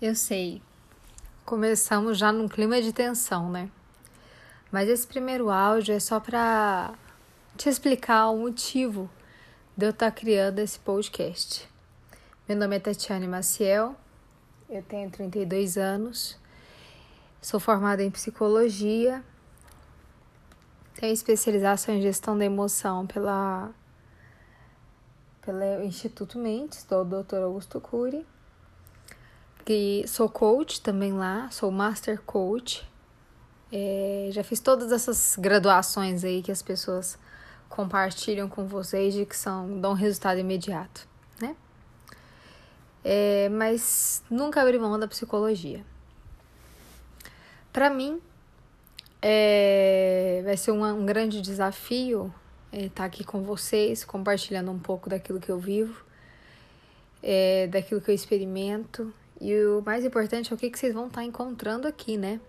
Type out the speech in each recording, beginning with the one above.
Eu sei. Começamos já num clima de tensão, né? Mas esse primeiro áudio é só para te explicar o motivo de eu estar tá criando esse podcast. Meu nome é Tatiane Maciel, eu tenho 32 anos, sou formada em psicologia, tenho especialização em gestão da emoção pela, pelo Instituto Mentes, do Dr. Augusto Cury que sou coach também lá, sou master coach. É, já fiz todas essas graduações aí que as pessoas compartilham com vocês de que são dão resultado imediato, né? É, mas nunca abri mão da psicologia. Para mim, é, vai ser um, um grande desafio estar é, tá aqui com vocês, compartilhando um pouco daquilo que eu vivo, é, daquilo que eu experimento e o mais importante é o que, que vocês vão estar tá encontrando aqui, né?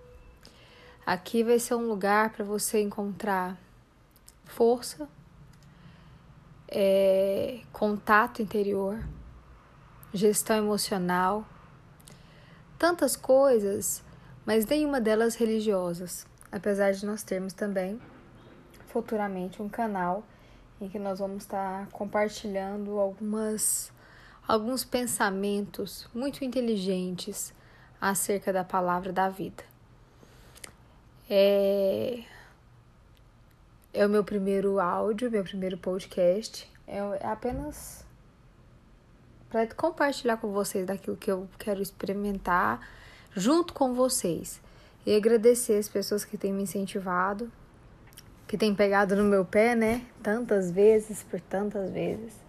Aqui vai ser um lugar para você encontrar força, é, contato interior, gestão emocional, tantas coisas, mas nenhuma delas religiosas. Apesar de nós termos também futuramente um canal em que nós vamos estar tá compartilhando algumas alguns pensamentos muito inteligentes acerca da palavra da vida. É, é o meu primeiro áudio, meu primeiro podcast. É, é apenas para compartilhar com vocês daquilo que eu quero experimentar junto com vocês. E agradecer as pessoas que têm me incentivado, que têm pegado no meu pé, né? Tantas vezes, por tantas vezes.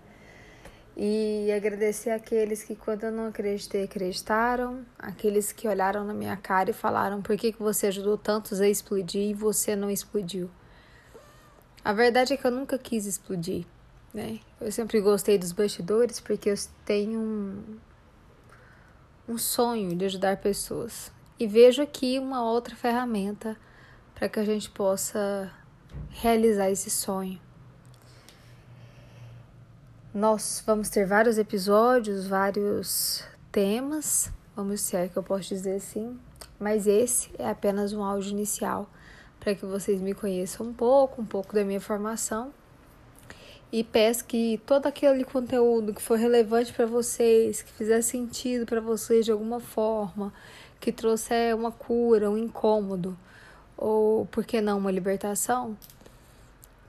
E agradecer aqueles que, quando eu não acreditei, acreditaram, aqueles que olharam na minha cara e falaram: por que, que você ajudou tantos a explodir e você não explodiu? A verdade é que eu nunca quis explodir, né? Eu sempre gostei dos bastidores porque eu tenho um, um sonho de ajudar pessoas. E vejo aqui uma outra ferramenta para que a gente possa realizar esse sonho. Nós vamos ter vários episódios, vários temas, vamos ser que eu posso dizer assim, mas esse é apenas um áudio inicial para que vocês me conheçam um pouco, um pouco da minha formação. E peço que todo aquele conteúdo que for relevante para vocês, que fizer sentido para vocês de alguma forma, que trouxer uma cura, um incômodo, ou por que não uma libertação,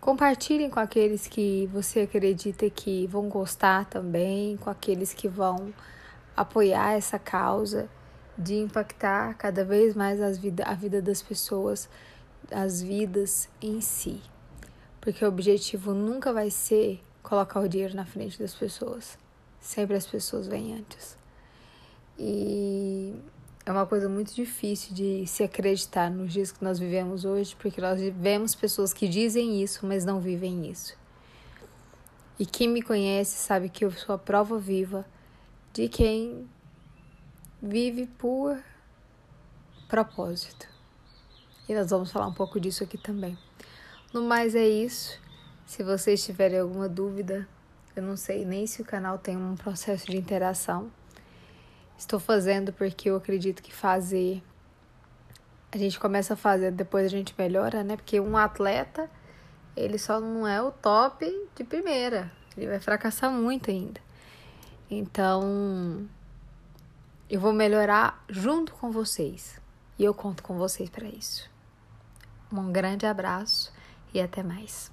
Compartilhem com aqueles que você acredita que vão gostar também, com aqueles que vão apoiar essa causa de impactar cada vez mais as vida, a vida das pessoas, as vidas em si. Porque o objetivo nunca vai ser colocar o dinheiro na frente das pessoas. Sempre as pessoas vêm antes. E é uma coisa muito difícil de se acreditar nos dias que nós vivemos hoje, porque nós vemos pessoas que dizem isso, mas não vivem isso. E quem me conhece sabe que eu sou a prova viva de quem vive por propósito. E nós vamos falar um pouco disso aqui também. No mais é isso. Se vocês tiverem alguma dúvida, eu não sei nem se o canal tem um processo de interação Estou fazendo porque eu acredito que fazer. A gente começa a fazer, depois a gente melhora, né? Porque um atleta, ele só não é o top de primeira. Ele vai fracassar muito ainda. Então, eu vou melhorar junto com vocês. E eu conto com vocês para isso. Um grande abraço e até mais.